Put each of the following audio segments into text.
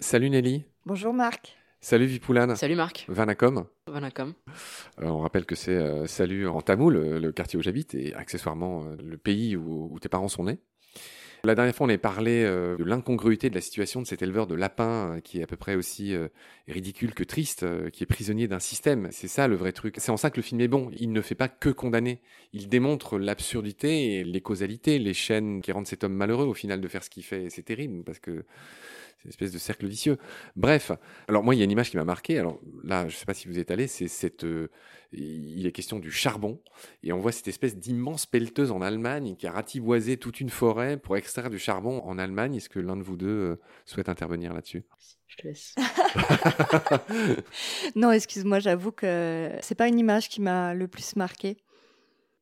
Salut Nelly. Bonjour Marc. Salut Vipoulane. Salut Marc. Vanacom. Vanacom. Euh, on rappelle que c'est euh, Salut en tamoul, le, le, quartier où j'habite, et accessoirement euh, le pays où, où, tes parents sont nés. La dernière fois, on avait parlé euh, de l'incongruité de la situation de cet éleveur de lapins euh, qui est à peu près aussi euh, ridicule que triste, qui est prisonnier d'un système. C'est ça le vrai truc. C'est en ça que le film est bon. Il ne fait pas que condamner. Il démontre l'absurdité et les causalités, les chaînes qui rendent cet homme malheureux au final de faire ce qu'il fait. C'est terrible parce que c'est une espèce de cercle vicieux. Bref, alors moi, il y a une image qui m'a marqué. Alors là, je ne sais pas si vous êtes allé, c'est cette. Euh, il est question du charbon. Et on voit cette espèce d'immense pelleteuse en Allemagne qui a ratiboisé toute une forêt pour extraire du charbon en Allemagne. Est-ce que l'un de vous deux euh, souhaite intervenir là-dessus? Je te laisse. non, excuse-moi, j'avoue que c'est pas une image qui m'a le plus marqué.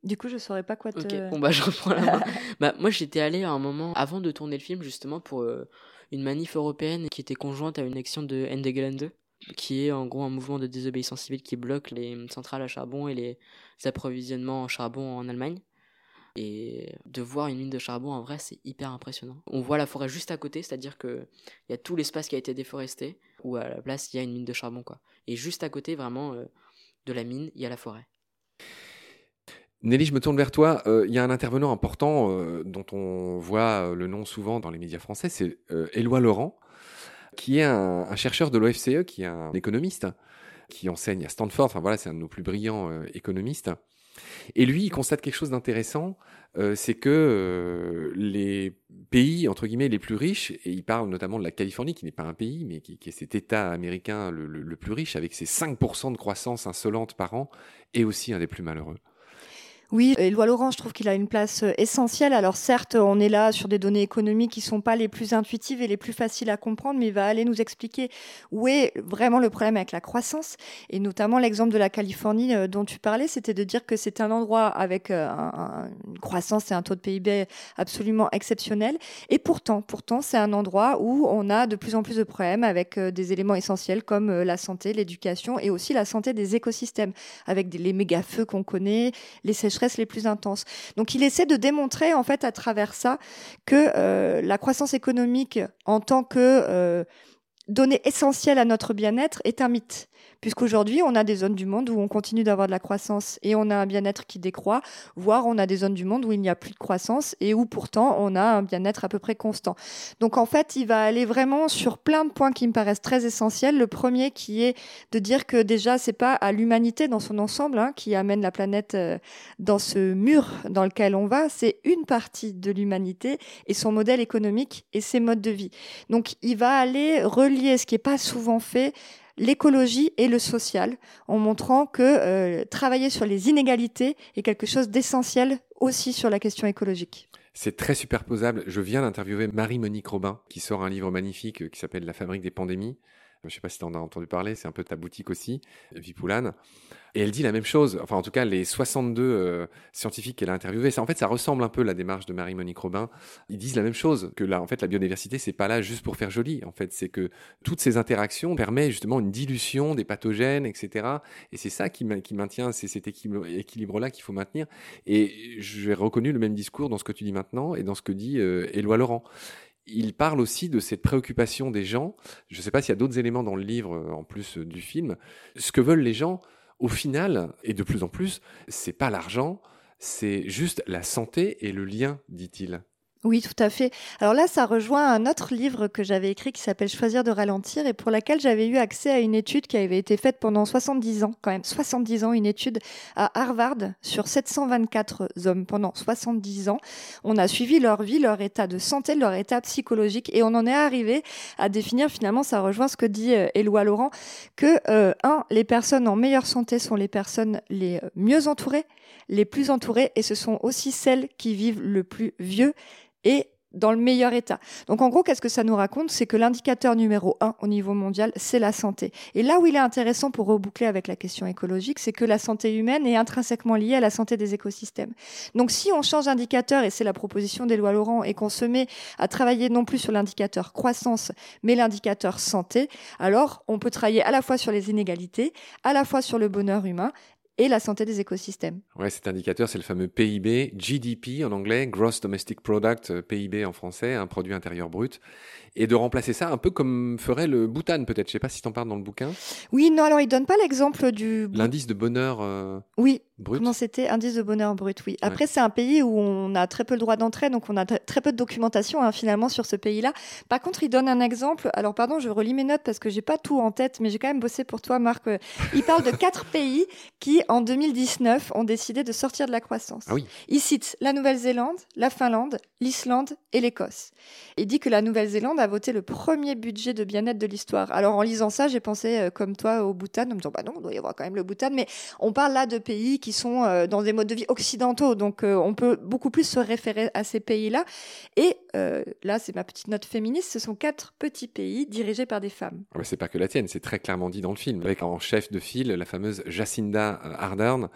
Du coup, je saurais pas quoi te. Ok, bon bah je reprends la main. bah, moi, j'étais allé à un moment avant de tourner le film justement pour. Euh, une manif européenne qui était conjointe à une action de 2, qui est en gros un mouvement de désobéissance civile qui bloque les centrales à charbon et les approvisionnements en charbon en Allemagne. Et de voir une mine de charbon, en vrai, c'est hyper impressionnant. On voit la forêt juste à côté, c'est-à-dire qu'il y a tout l'espace qui a été déforesté, où à la place, il y a une mine de charbon. quoi. Et juste à côté, vraiment, euh, de la mine, il y a la forêt. Nelly, je me tourne vers toi. Il euh, y a un intervenant important euh, dont on voit euh, le nom souvent dans les médias français, c'est euh, Éloi Laurent, qui est un, chercheur de l'OFCE, qui est un économiste, qui enseigne à Stanford. Enfin voilà, c'est un de nos plus brillants économistes. Et lui, il constate quelque chose d'intéressant, c'est que les pays entre guillemets les plus riches, et il parle notamment de la Californie, qui n'est pas un pays, mais qui, est cet État américain le plus riche, avec ses 5% de croissance insolente par an, est aussi un des plus malheureux. Oui, Éloi Laurent, je trouve qu'il a une place euh, essentielle. Alors certes, on est là sur des données économiques qui sont pas les plus intuitives et les plus faciles à comprendre, mais il va aller nous expliquer où est vraiment le problème avec la croissance. Et notamment l'exemple de la Californie euh, dont tu parlais, c'était de dire que c'est un endroit avec euh, un, une croissance et un taux de PIB absolument exceptionnel. Et pourtant, pourtant, c'est un endroit où on a de plus en plus de problèmes avec des éléments essentiels comme la santé, l'éducation et aussi la santé des écosystèmes, avec les méga feux qu'on connaît, les sécheresses les plus intenses. Donc il essaie de démontrer en fait à travers ça que euh, la croissance économique en tant que euh, donnée essentielle à notre bien-être est un mythe puisqu'aujourd'hui, on a des zones du monde où on continue d'avoir de la croissance et on a un bien-être qui décroît, voire on a des zones du monde où il n'y a plus de croissance et où pourtant on a un bien-être à peu près constant. Donc en fait, il va aller vraiment sur plein de points qui me paraissent très essentiels. Le premier qui est de dire que déjà, c'est pas à l'humanité dans son ensemble hein, qui amène la planète euh, dans ce mur dans lequel on va, c'est une partie de l'humanité et son modèle économique et ses modes de vie. Donc il va aller relier ce qui n'est pas souvent fait l'écologie et le social, en montrant que euh, travailler sur les inégalités est quelque chose d'essentiel aussi sur la question écologique. C'est très superposable. Je viens d'interviewer Marie-Monique Robin, qui sort un livre magnifique qui s'appelle La fabrique des pandémies. Je ne sais pas si tu en as entendu parler, c'est un peu ta boutique aussi, Vipoulane. Et elle dit la même chose, enfin en tout cas les 62 euh, scientifiques qu'elle a interviewés, en fait ça ressemble un peu à la démarche de Marie-Monique Robin. Ils disent la même chose, que là en fait la biodiversité c'est pas là juste pour faire joli, en fait c'est que toutes ces interactions permettent justement une dilution des pathogènes, etc. Et c'est ça qui, qui maintient, c'est cet équilibre-là qu'il faut maintenir. Et j'ai reconnu le même discours dans ce que tu dis maintenant et dans ce que dit euh, Éloi Laurent il parle aussi de cette préoccupation des gens. Je ne sais pas s'il y a d'autres éléments dans le livre euh, en plus du film. Ce que veulent les gens, au final, et de plus en plus, c'est pas l'argent, c'est juste la santé et le lien, dit-il. Oui, tout à fait. Alors là, ça rejoint un autre livre que j'avais écrit qui s'appelle Choisir de ralentir et pour laquelle j'avais eu accès à une étude qui avait été faite pendant 70 ans, quand même 70 ans, une étude à Harvard sur 724 hommes pendant 70 ans. On a suivi leur vie, leur état de santé, leur état psychologique et on en est arrivé à définir finalement, ça rejoint ce que dit euh, Éloi Laurent, que euh, un, les personnes en meilleure santé sont les personnes les mieux entourées, les plus entourées et ce sont aussi celles qui vivent le plus vieux et dans le meilleur état. Donc en gros, qu'est-ce que ça nous raconte? C'est que l'indicateur numéro un au niveau mondial, c'est la santé. Et là où il est intéressant pour reboucler avec la question écologique, c'est que la santé humaine est intrinsèquement liée à la santé des écosystèmes. Donc si on change d'indicateur, et c'est la proposition des lois Laurent, et qu'on se met à travailler non plus sur l'indicateur croissance, mais l'indicateur santé, alors on peut travailler à la fois sur les inégalités, à la fois sur le bonheur humain, et la santé des écosystèmes. Ouais, cet indicateur, c'est le fameux PIB, GDP en anglais, Gross Domestic Product, euh, PIB en français, un produit intérieur brut, et de remplacer ça un peu comme ferait le Bhoutan peut-être. Je sais pas si t'en parles dans le bouquin. Oui, non, alors il donne pas l'exemple du. L'indice de bonheur. Euh, oui. Brut. Comment c'était? Indice de bonheur brut, oui. Après, c'est un pays où on a très peu le droit d'entrée, donc on a très peu de documentation hein, finalement sur ce pays-là. Par contre, il donne un exemple. Alors, pardon, je relis mes notes parce que j'ai pas tout en tête, mais j'ai quand même bossé pour toi, Marc. Il parle de quatre pays qui, en 2019, ont décidé de sortir de la croissance. Ah oui. Il cite la Nouvelle-Zélande, la Finlande, l'Islande et l'Écosse. Il dit que la Nouvelle-Zélande a voté le premier budget de bien-être de l'histoire. Alors, en lisant ça, j'ai pensé, euh, comme toi, au Bhoutan, en me disant, bah non, il doit y avoir quand même le Bhoutan, mais on parle là de pays qui sont euh, dans des modes de vie occidentaux, donc euh, on peut beaucoup plus se référer à ces pays-là. Et là, c'est ma petite note féministe, ce sont quatre petits pays dirigés par des femmes. Ah bah, c'est pas que la tienne, c'est très clairement dit dans le film, avec en chef de file la fameuse Jacinda Ardern,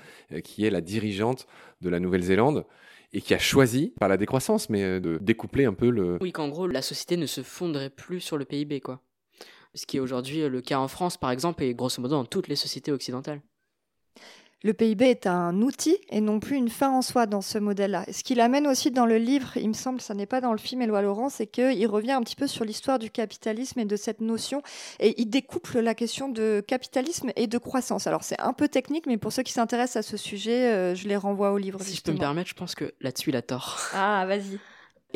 qui est la dirigeante de la Nouvelle-Zélande et qui a choisi, par la décroissance, mais de découpler un peu le... Oui, qu'en gros, la société ne se fonderait plus sur le PIB, quoi. Ce qui est aujourd'hui le cas en France, par exemple, et grosso modo dans toutes les sociétés occidentales. Le PIB est un outil et non plus une fin en soi dans ce modèle-là. Ce qu'il amène aussi dans le livre, il me semble, ça n'est pas dans le film Éloi Laurent, c'est qu'il revient un petit peu sur l'histoire du capitalisme et de cette notion, et il découple la question de capitalisme et de croissance. Alors c'est un peu technique, mais pour ceux qui s'intéressent à ce sujet, euh, je les renvoie au livre. Si je peux me permettre, je pense que là-dessus il a tort. Ah, vas-y.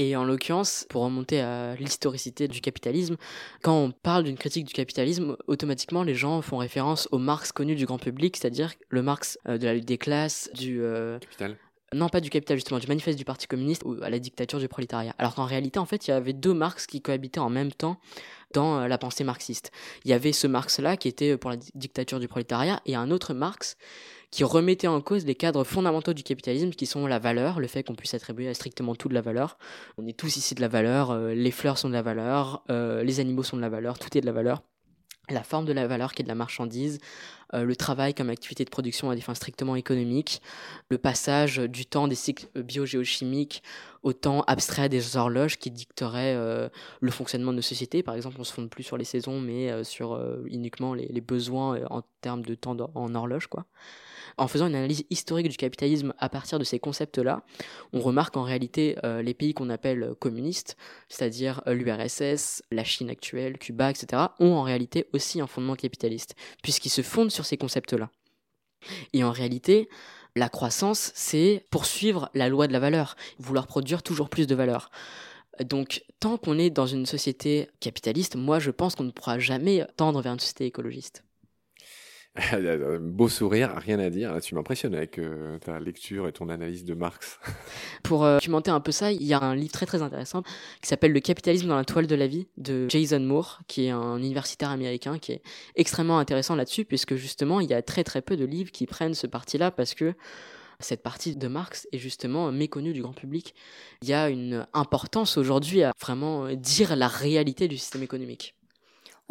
Et en l'occurrence, pour remonter à l'historicité du capitalisme, quand on parle d'une critique du capitalisme, automatiquement les gens font référence au Marx connu du grand public, c'est-à-dire le Marx euh, de la lutte des classes, du... Euh, capital non, pas du capital, justement, du manifeste du Parti communiste ou à la dictature du prolétariat. Alors qu'en réalité, en fait, il y avait deux Marx qui cohabitaient en même temps dans euh, la pensée marxiste. Il y avait ce Marx-là qui était pour la dictature du prolétariat et un autre Marx qui remettait en cause les cadres fondamentaux du capitalisme qui sont la valeur, le fait qu'on puisse attribuer à strictement tout de la valeur. On est tous ici de la valeur, euh, les fleurs sont de la valeur, euh, les animaux sont de la valeur, tout est de la valeur la forme de la valeur qui est de la marchandise, euh, le travail comme activité de production à des fins strictement économiques, le passage du temps des cycles biogéochimiques au temps abstrait des horloges qui dicteraient le fonctionnement de nos sociétés. Par exemple, on se fonde plus sur les saisons, mais sur uniquement les, les besoins en termes de temps en horloge, quoi en faisant une analyse historique du capitalisme à partir de ces concepts-là, on remarque en réalité euh, les pays qu'on appelle communistes, c'est-à-dire euh, l'URSS, la Chine actuelle, Cuba, etc., ont en réalité aussi un fondement capitaliste, puisqu'ils se fondent sur ces concepts-là. Et en réalité, la croissance, c'est poursuivre la loi de la valeur, vouloir produire toujours plus de valeur. Donc, tant qu'on est dans une société capitaliste, moi je pense qu'on ne pourra jamais tendre vers une société écologiste. Beau sourire, rien à dire. tu m'impressionnes avec euh, ta lecture et ton analyse de Marx. Pour euh, documenter un peu ça, il y a un livre très très intéressant qui s'appelle Le capitalisme dans la toile de la vie de Jason Moore, qui est un universitaire américain qui est extrêmement intéressant là-dessus, puisque justement il y a très très peu de livres qui prennent ce parti-là parce que cette partie de Marx est justement méconnue du grand public. Il y a une importance aujourd'hui à vraiment dire la réalité du système économique.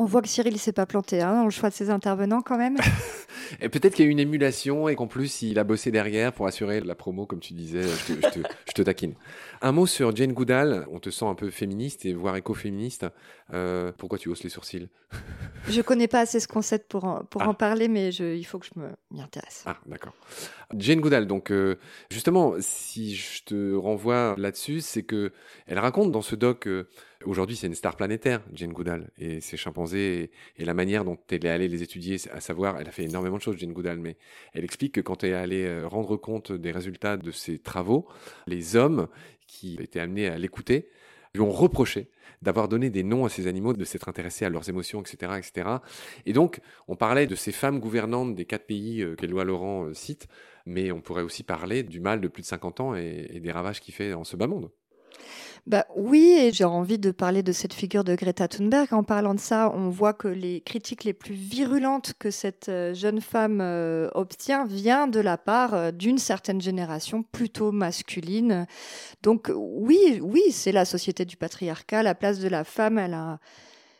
On voit que Cyril ne s'est pas planté hein, dans le choix de ses intervenants quand même. et peut-être qu'il y a eu une émulation et qu'en plus il a bossé derrière pour assurer la promo, comme tu disais. Je te, je te, taquine. Un mot sur Jane Goodall. On te sent un peu féministe et voire écoféministe. Euh, pourquoi tu hausses les sourcils? Je connais pas assez ce concept pour en, pour en ah. parler, mais je, il faut que je m'y intéresse. Ah, d'accord. Jane Goodall. Donc, euh, justement, si je te renvoie là-dessus, c'est que elle raconte dans ce doc. Euh, Aujourd'hui, c'est une star planétaire, Jane Goodall, et ses chimpanzés, et, la manière dont elle est allée les étudier, à savoir, elle a fait énormément de choses, Jane Goodall, mais elle explique que quand elle est allée euh, rendre compte des résultats de ses travaux, les hommes qui étaient amenés à l'écouter lui ont reproché d'avoir donné des noms à ces animaux, de s'être intéressé à leurs émotions, etc., etc. Et donc, on parlait de ces femmes gouvernantes des quatre pays euh, qu'Éloi Laurent euh, cite, mais on pourrait aussi parler du mal de plus de 50 ans et, et des ravages qu'il fait en ce bas monde. Bah oui, et j'ai envie de parler de cette figure de Greta Thunberg. En parlant de ça, on voit que les critiques les plus virulentes que cette euh, jeune femme euh, obtient vient de la part euh, d'une certaine génération plutôt masculine. Donc oui, oui, c'est la société du patriarcat. La place de la femme,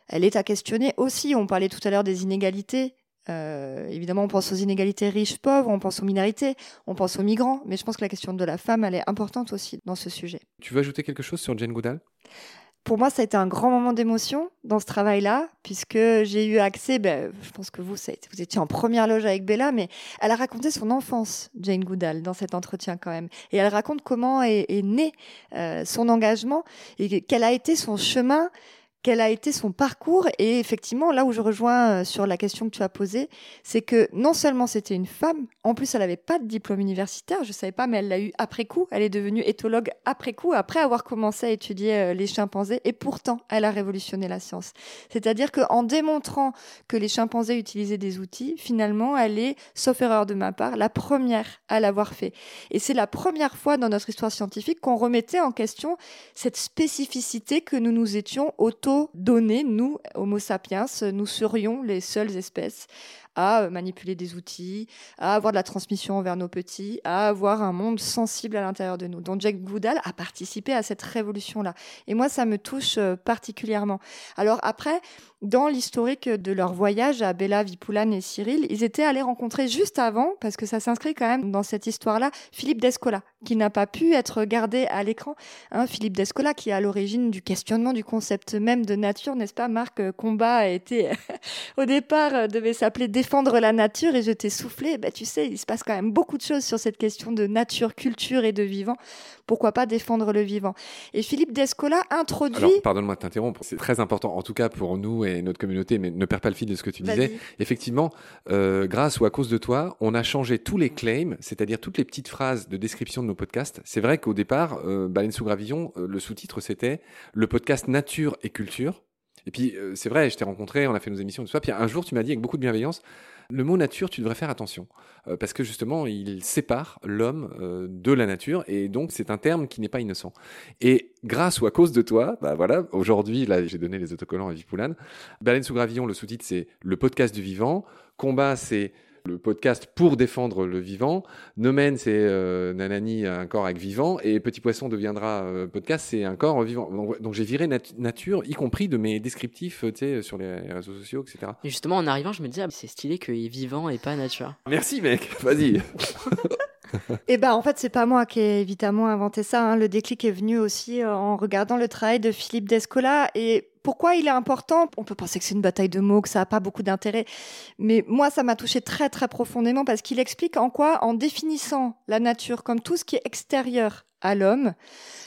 elle est à questionner aussi. On parlait tout à l'heure des inégalités. Euh, évidemment, on pense aux inégalités riches-pauvres, on pense aux minorités, on pense aux migrants, mais je pense que la question de la femme, elle est importante aussi dans ce sujet. Tu veux ajouter quelque chose sur Jane Goodall? Pour moi, ça a été un grand moment d'émotion dans ce travail-là, puisque j'ai eu accès, ben, je pense que vous, vous étiez en première loge avec Bella, mais elle a raconté son enfance, Jane Goodall, dans cet entretien quand même. Et elle raconte comment est, né euh, son engagement et quel a été son chemin quel a été son parcours. Et effectivement, là où je rejoins euh, sur la question que tu as posée, c'est que non seulement c'était une femme, en plus elle n'avait pas de diplôme universitaire, je ne savais pas, mais elle l'a eu après coup. Elle est devenue éthologue après coup, après avoir commencé à étudier euh, les chimpanzés. Et pourtant, elle a révolutionné la science. C'est-à-dire qu'en démontrant que les chimpanzés utilisaient des outils, finalement, elle est, sauf erreur de ma part, la première à l'avoir fait. Et c'est la première fois dans notre histoire scientifique qu'on remettait en question cette spécificité que nous nous étions auto donné, nous, Homo sapiens, nous serions les seules espèces à manipuler des outils, à avoir de la transmission vers nos petits, à avoir un monde sensible à l'intérieur de nous. Donc Jack Goodall a participé à cette révolution-là. Et moi, ça me touche euh, particulièrement. Alors après, dans l'historique de leur voyage à Bella, Vipoulane et Cyril, ils étaient allés rencontrer juste avant, parce que ça s'inscrit quand même dans cette histoire-là, Philippe Descola, qui n'a pas pu être gardé à l'écran. Hein, Philippe Descola, qui est à l'origine du questionnement du concept même de nature, n'est-ce pas, Marc Combat a été, au départ, euh, devait s'appeler Défendre la nature, et je t'ai soufflé, bah, tu sais, il se passe quand même beaucoup de choses sur cette question de nature, culture et de vivant. Pourquoi pas défendre le vivant? Et Philippe Descola introduit... Alors, pardonne-moi de t'interrompre, c'est très important, en tout cas pour nous et notre communauté, mais ne perds pas le fil de ce que tu disais. Effectivement, euh, grâce ou à cause de toi, on a changé tous les claims, c'est-à-dire toutes les petites phrases de description de nos podcasts. C'est vrai qu'au départ, euh, Baleine sous gravillon, euh, le sous-titre c'était le podcast nature et culture. Et puis, euh, c'est vrai, je t'ai rencontré, on a fait nos émissions, tout ça. Puis un jour, tu m'as dit avec beaucoup de bienveillance, le mot nature, tu devrais faire attention, euh, parce que justement, il sépare l'homme euh, de la nature, et donc c'est un terme qui n'est pas innocent. Et grâce ou à cause de toi, bah voilà, aujourd'hui, là, j'ai donné les autocollants à Vipoulane. Baleine sous gravillon, le sous-titre, c'est le podcast du vivant. Combat, c'est le podcast pour défendre le vivant. Nomen, c'est euh, Nanani, un corps avec vivant. Et Petit Poisson deviendra euh, podcast, c'est un corps vivant. Donc, j'ai viré nature, y compris de mes descriptifs sur les réseaux sociaux, etc. Et justement, en arrivant, je me disais, ah, c'est stylé qu'il est vivant et pas nature. Merci, mec. Vas-y. Et eh ben en fait c'est pas moi qui ai évidemment inventé ça. Hein. Le déclic est venu aussi euh, en regardant le travail de Philippe Descola et pourquoi il est important? On peut penser que c'est une bataille de mots, que ça n'a pas beaucoup d'intérêt, mais moi ça m'a touché très très profondément parce qu'il explique en quoi, en définissant la nature comme tout ce qui est extérieur à l'homme,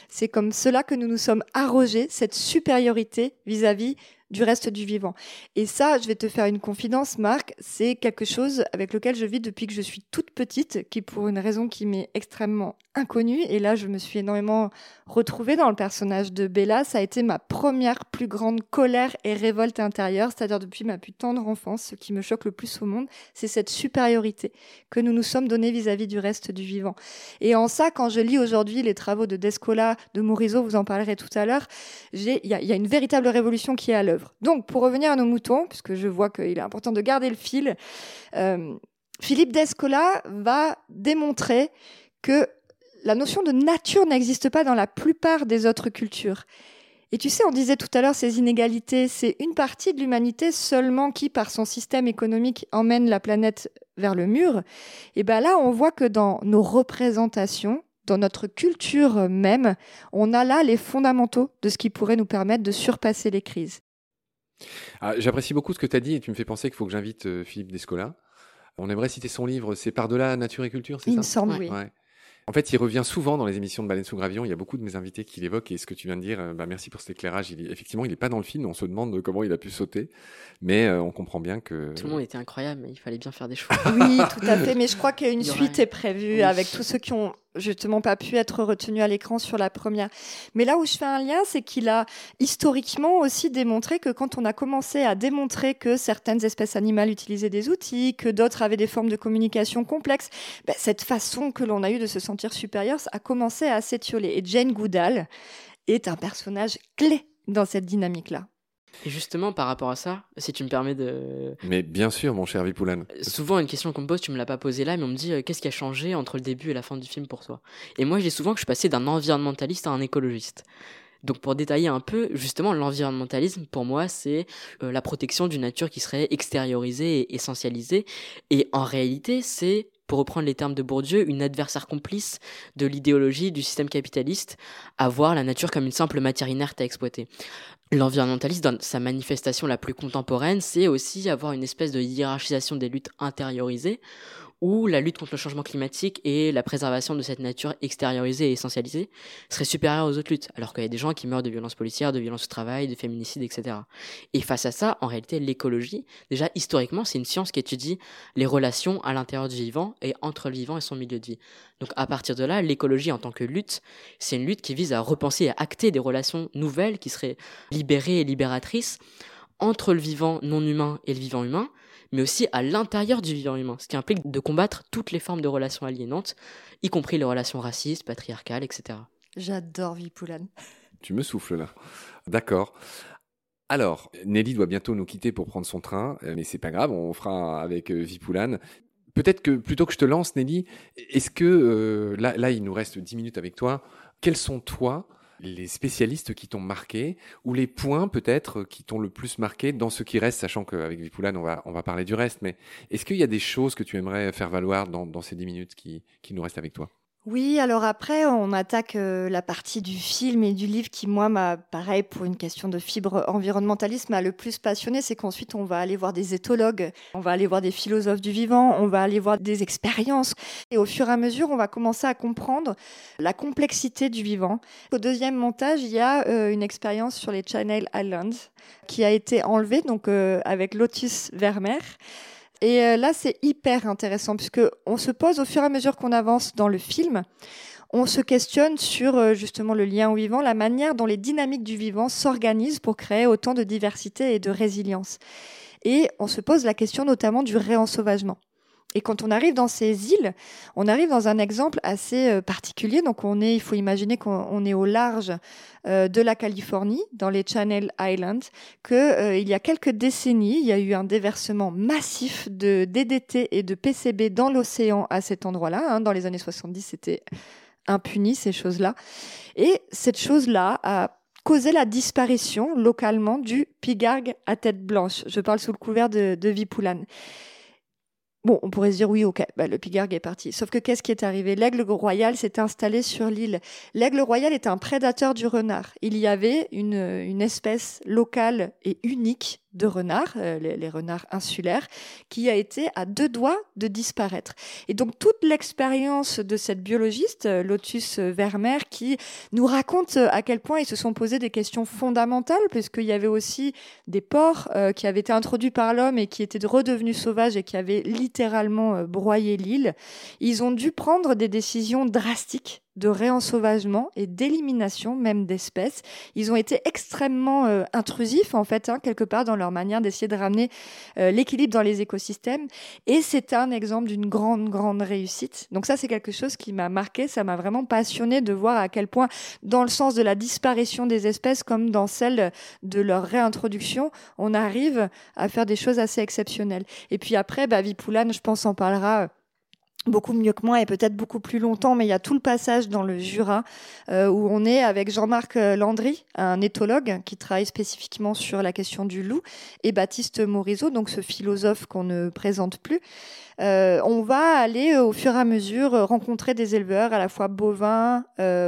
c'est comme cela que nous nous sommes arrogés cette supériorité vis-à-vis du reste du vivant. Et ça, je vais te faire une confidence, Marc, c'est quelque chose avec lequel je vis depuis que je suis toute petite, qui pour une raison qui m'est extrêmement inconnue, et là je me suis énormément retrouvée dans le personnage de Bella, ça a été ma première plus grande colère et révolte intérieure, c'est-à-dire depuis ma plus tendre enfance, ce qui me choque le plus au monde, c'est cette supériorité que nous nous sommes donnés vis-à-vis du reste du vivant. Et en ça, quand je lis aujourd'hui les travaux de Descola, de Morisot, vous en parlerez tout à l'heure, il y, y a une véritable révolution qui est à l'œuvre. Donc, pour revenir à nos moutons, puisque je vois qu'il est important de garder le fil, euh, Philippe Descola va démontrer que la notion de nature n'existe pas dans la plupart des autres cultures. Et tu sais, on disait tout à l'heure ces inégalités, c'est une partie de l'humanité seulement qui, par son système économique, emmène la planète vers le mur. Et bien là, on voit que dans nos représentations, dans notre culture même, on a là les fondamentaux de ce qui pourrait nous permettre de surpasser les crises. Ah, j'apprécie beaucoup ce que tu as dit et tu me fais penser qu'il faut que j'invite euh, Philippe Descola. On aimerait citer son livre, c'est Par-delà nature et culture, c'est ça Il me semble, oui. En fait, il revient souvent dans les émissions de Baleine sous Gravillon. Il y a beaucoup de mes invités qui l'évoquent et ce que tu viens de dire, euh, bah, merci pour cet éclairage. Il effectivement, il n'est pas dans le film. On se demande comment il a pu sauter, mais euh, on comprend bien que. Tout le monde était incroyable, mais il fallait bien faire des choix. oui, tout à fait. Mais je crois qu'une suite est prévue avec tous ceux qui ont justement pas pu être retenu à l'écran sur la première. Mais là où je fais un lien, c'est qu'il a historiquement aussi démontré que quand on a commencé à démontrer que certaines espèces animales utilisaient des outils, que d'autres avaient des formes de communication complexes, ben, cette façon que l'on a eu de se sentir supérieur a commencé à s'étioler. Et Jane Goodall est un personnage clé dans cette dynamique-là. Et justement, par rapport à ça, si tu me permets de. Mais bien sûr, mon cher Vipoulan. Euh, souvent, une question qu'on me pose, tu me l'as pas posée là, mais on me dit euh, qu'est-ce qui a changé entre le début et la fin du film pour toi? Et moi, je dis souvent que je suis passé d'un environnementaliste à un écologiste. Donc pour détailler un peu, justement, l'environnementalisme, pour moi, c'est euh, la protection d'une nature qui serait extériorisée et essentialisée. Et en réalité, c'est pour reprendre les termes de Bourdieu, une adversaire complice de l'idéologie du système capitaliste, à voir la nature comme une simple matière inerte à exploiter. L'environnementalisme, dans sa manifestation la plus contemporaine, c'est aussi avoir une espèce de hiérarchisation des luttes intériorisées, où la lutte contre le changement climatique et la préservation de cette nature extériorisée et essentialisée serait supérieure aux autres luttes, alors qu'il y a des gens qui meurent de violences policières, de violences au travail, de féminicides, etc. Et face à ça, en réalité, l'écologie, déjà historiquement, c'est une science qui étudie les relations à l'intérieur du vivant et entre le vivant et son milieu de vie. Donc à partir de là, l'écologie en tant que lutte, c'est une lutte qui vise à repenser et à acter des relations nouvelles qui seraient libérées et libératrices entre le vivant non humain et le vivant humain, mais aussi à l'intérieur du vivant humain, ce qui implique de combattre toutes les formes de relations aliénantes, y compris les relations racistes, patriarcales, etc. J'adore Vipoulane. Tu me souffles là. D'accord. Alors, Nelly doit bientôt nous quitter pour prendre son train, euh, mais c'est pas grave, on fera avec euh, Vipoulane. Peut-être que plutôt que je te lance, Nelly, est-ce que euh, là, là, il nous reste 10 minutes avec toi. Quels sont toi les spécialistes qui t'ont marqué ou les points peut-être qui t'ont le plus marqué dans ce qui reste, sachant qu'avec Vipoulane, on va, on va parler du reste, mais est-ce qu'il y a des choses que tu aimerais faire valoir dans, dans ces 10 minutes qui, qui nous restent avec toi? Oui, alors après, on attaque euh, la partie du film et du livre qui, moi, m'a, pareil, pour une question de fibre environnementaliste, m'a le plus passionné. C'est qu'ensuite, on va aller voir des éthologues, on va aller voir des philosophes du vivant, on va aller voir des expériences. Et au fur et à mesure, on va commencer à comprendre la complexité du vivant. Au deuxième montage, il y a euh, une expérience sur les Channel Islands qui a été enlevée, donc euh, avec Lotus Vermeer. Et euh, là, c'est hyper intéressant puisque on se pose au fur et à mesure qu'on avance dans le film, on se questionne sur euh, justement le lien au vivant, la manière dont les dynamiques du vivant s'organisent pour créer autant de diversité et de résilience. Et on se pose la question notamment du réensauvagement. Et quand on arrive dans ces îles, on arrive dans un exemple assez euh, particulier. Donc on est, il faut imaginer qu'on est au large euh, de la Californie, dans les Channel Islands, que euh, il y a quelques décennies, il y a eu un déversement massif de DDT et de PCB dans l'océan à cet endroit-là. Hein. Dans les années 70, c'était impuni ces choses-là. Et cette chose-là a causé la disparition localement du pigargue à tête blanche. Je parle sous le couvert de, de. Bon, on pourrait se dire oui, ok, bah, le pigargue est parti. Sauf que qu'est-ce qui est arrivé? L'aigle royal s'est installé sur l'île. L'aigle royal est un prédateur du renard. Il y avait une, une espèce locale et unique de renards, euh, les, renards insulaires, qui a été à deux doigts de disparaître. Et donc toute l'expérience de cette biologiste, euh, Lotus Vermeer, qui nous raconte euh, à quel point ils se sont posés des questions fondamentales, puisqu'il y avait aussi des porcs qui avaient été introduits par l'homme et qui étaient redevenus sauvages et qui avaient littéralement broyé l'île. Ils ont dû prendre des décisions drastiques de réensauvagement et d'élimination même d'espèces. Ils ont été extrêmement euh, intrusifs en fait, hein, quelque part dans leur manière d'essayer de ramener euh, l'équilibre dans les écosystèmes. Et c'est un exemple d'une grande, grande réussite. Donc ça, c'est quelque chose qui m'a marqué. Ça m'a vraiment passionné de voir à quel point, dans le sens de la disparition des espèces comme dans celle de leur réintroduction, on arrive à faire des choses assez exceptionnelles. Et puis après, bah, Vipoulane, je pense, en parlera beaucoup mieux que moi et peut-être beaucoup plus longtemps, mais il y a tout le passage dans le Jura euh, où on est avec Jean-Marc euh, Landry, un éthologue qui travaille spécifiquement sur la question du loup, et Baptiste Morisot, donc ce philosophe qu'on ne présente plus, on va aller euh, au fur et à mesure euh, rencontrer des éleveurs à la fois bovins,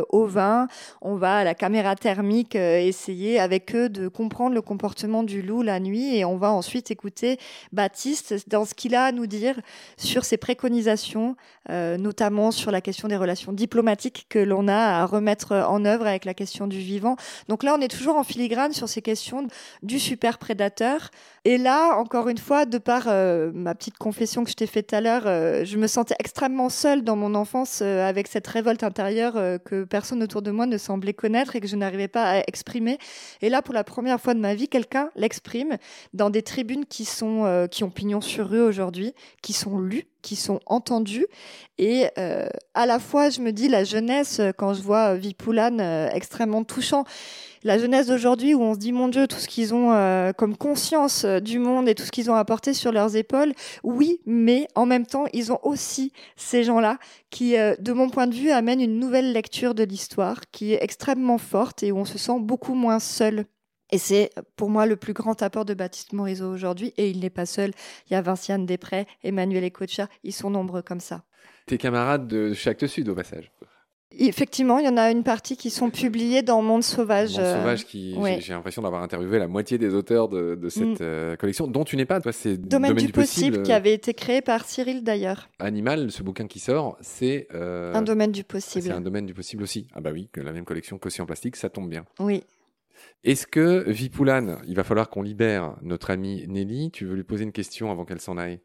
ovins. On va à la caméra thermique essayer avec eux de comprendre le comportement du loup la nuit et on va ensuite écouter Baptiste dans ce qu'il a à nous dire sur ses préconisations, notamment sur la question des relations diplomatiques que l'on a à remettre en œuvre avec la question du vivant. Donc là, on est toujours en filigrane sur ces questions du super prédateur. Et là, encore une fois, de par ma petite confession que je t'ai tout à l'heure, euh, je me sentais extrêmement seule dans mon enfance euh, avec cette révolte intérieure euh, que personne autour de moi ne semblait connaître et que je n'arrivais pas à exprimer. Et là, pour la première fois de ma vie, quelqu'un l'exprime dans des tribunes qui sont qui ont pignon sur rue aujourd'hui, qui sont lues qui sont entendues. Et à la fois, je me dis, la jeunesse, quand je vois Vipoulane extrêmement touchant, la jeunesse d'aujourd'hui où on se dit mon Dieu tout ce qu'ils ont euh, comme conscience euh, du monde et tout ce qu'ils ont apporté sur leurs épaules, oui, mais en même temps ils ont aussi ces gens-là qui, euh, de mon point de vue, amènent une nouvelle lecture de l'histoire qui est extrêmement forte et où on se sent beaucoup moins seul Et c'est pour moi le plus grand apport de Baptiste Morisot aujourd'hui. Et il n'est pas seul. Il y a Vinciane Després, Emmanuel Ecocha. Ils sont nombreux comme ça. Tes camarades de Chacte Sud au passage. Effectivement, il y en a une partie qui sont publiées dans Monde Sauvage. Monde Sauvage, qui j'ai l'impression d'avoir interviewé la moitié des auteurs de, cette mm. collection, dont tu n'es pas. Toi, c'est Domaine, du, possible, qui avait été créé par Cyril d'ailleurs. Animal, ce bouquin qui sort, c'est un domaine du possible. C'est un domaine du possible aussi. Ah bah oui, la même collection qu'aussi en plastique, ça tombe bien. Oui. Est-ce que Vipoulane, il va falloir qu'on libère notre amie Nelly? Tu veux lui poser une question avant qu'elle s'en aille?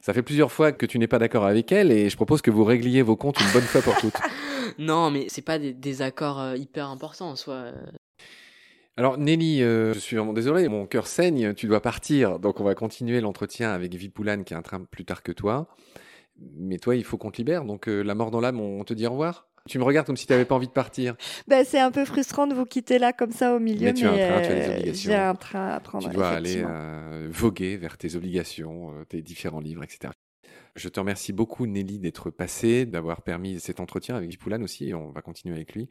Ça fait plusieurs fois que tu n'es pas d'accord avec elle et je propose que vous régliez vos comptes une bonne fois pour toutes. non, mais c'est pas des, accords euh, hyper importants en soi. Alors Nelly, euh, je suis vraiment désolé, mon cœur saigne, tu dois partir, donc on va continuer l'entretien avec Vipoulane qui est un train plus tard que toi. Mais toi, il faut qu'on te libère, donc euh, la mort dans l'âme, on te dit au revoir? Tu me regardes comme si tu n'avais pas envie de partir. Ben, c'est un peu frustrant de vous quitter là comme ça au milieu. Mais tu as un train, tu as des obligations. J'ai un train à prendre. Tu dois aller voguer vers tes obligations, tes différents livres, etc. Je te remercie beaucoup, Nelly, d'être passée, d'avoir permis cet entretien avec Poulane aussi, et on va continuer avec lui.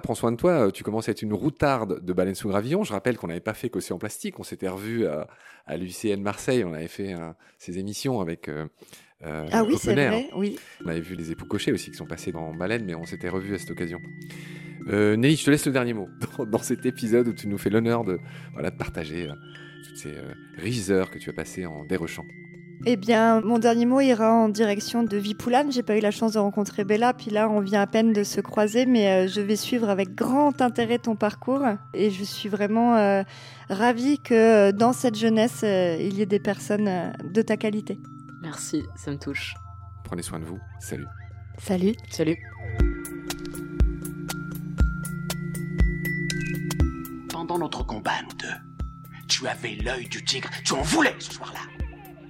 Prends soin de toi, tu commences à être une routarde de baleine sous gravillon. Je rappelle qu'on n'avait pas fait qu'Océan Plastique, on s'était revu à, à l'UCN Marseille, on avait fait ces émissions avec euh, euh, ah oui, c'est vrai, oui. On avait vu les époux cochés aussi qui sont passés dans Baleine, mais on s'était revus à cette occasion. Euh, Nelly, je te laisse le dernier mot dans, cet épisode où tu nous fais l'honneur de, voilà, de partager toutes ces riches heures que tu as passées en dérochant. Eh bien, mon dernier mot ira en direction de Vipoulane. J'ai pas eu la chance de rencontrer Bella, puis là, on vient à peine de se croiser, mais euh, je vais suivre avec grand intérêt ton parcours. Et je suis vraiment euh, ravie que euh, dans cette jeunesse, il y ait des personnes de ta qualité. Merci, ça me touche. Prenez soin de vous. Salut. Salut. Salut. Pendant notre combat, nous deux, tu avais l'œil du tigre. Tu en voulais ce soir-là.